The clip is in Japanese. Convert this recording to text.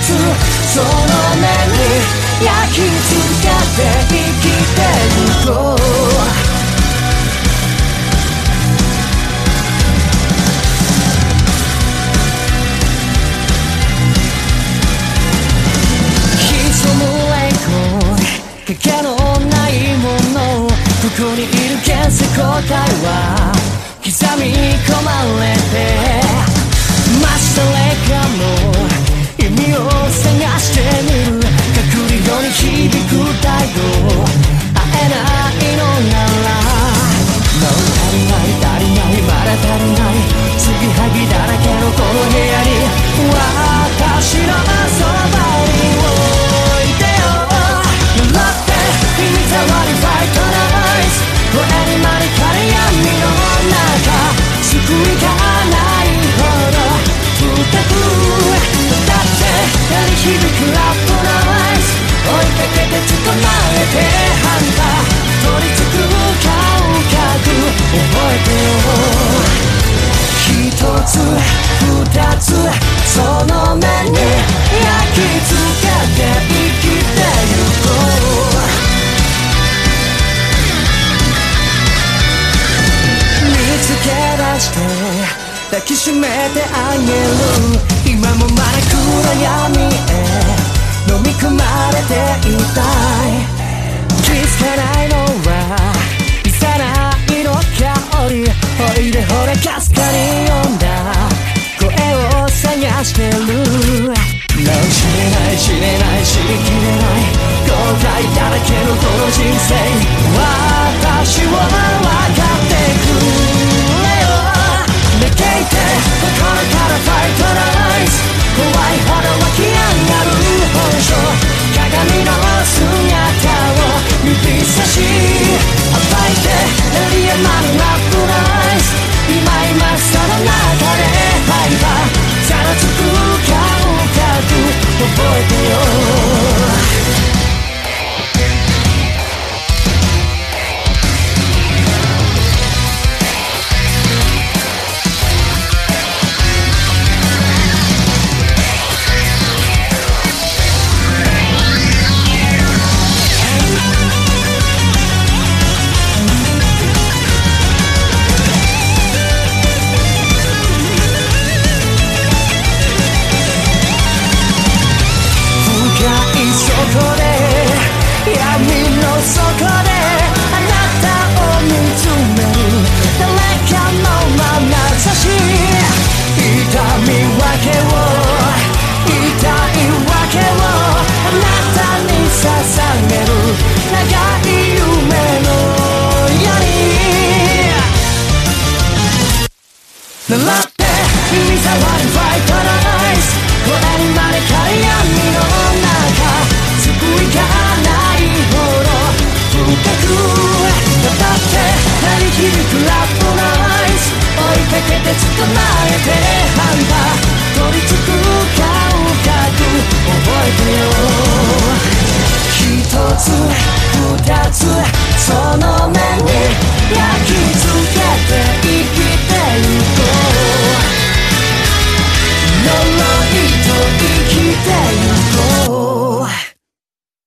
つその目に焼き付けて生きてゆこう。潜む霊魂影のないものここにいる現世答えは刻み込まれて。真下誰かも。を探してみるして抱きしめてあげる今もまだ暗闇けを痛いわけをあなたに捧げる長い夢のように習って耳障りファイトナイスこれにまで枯れ闇の中救いがないほど深くだって鳴り響くラップナイス追いかけて捕まえてつ二つその目に焼き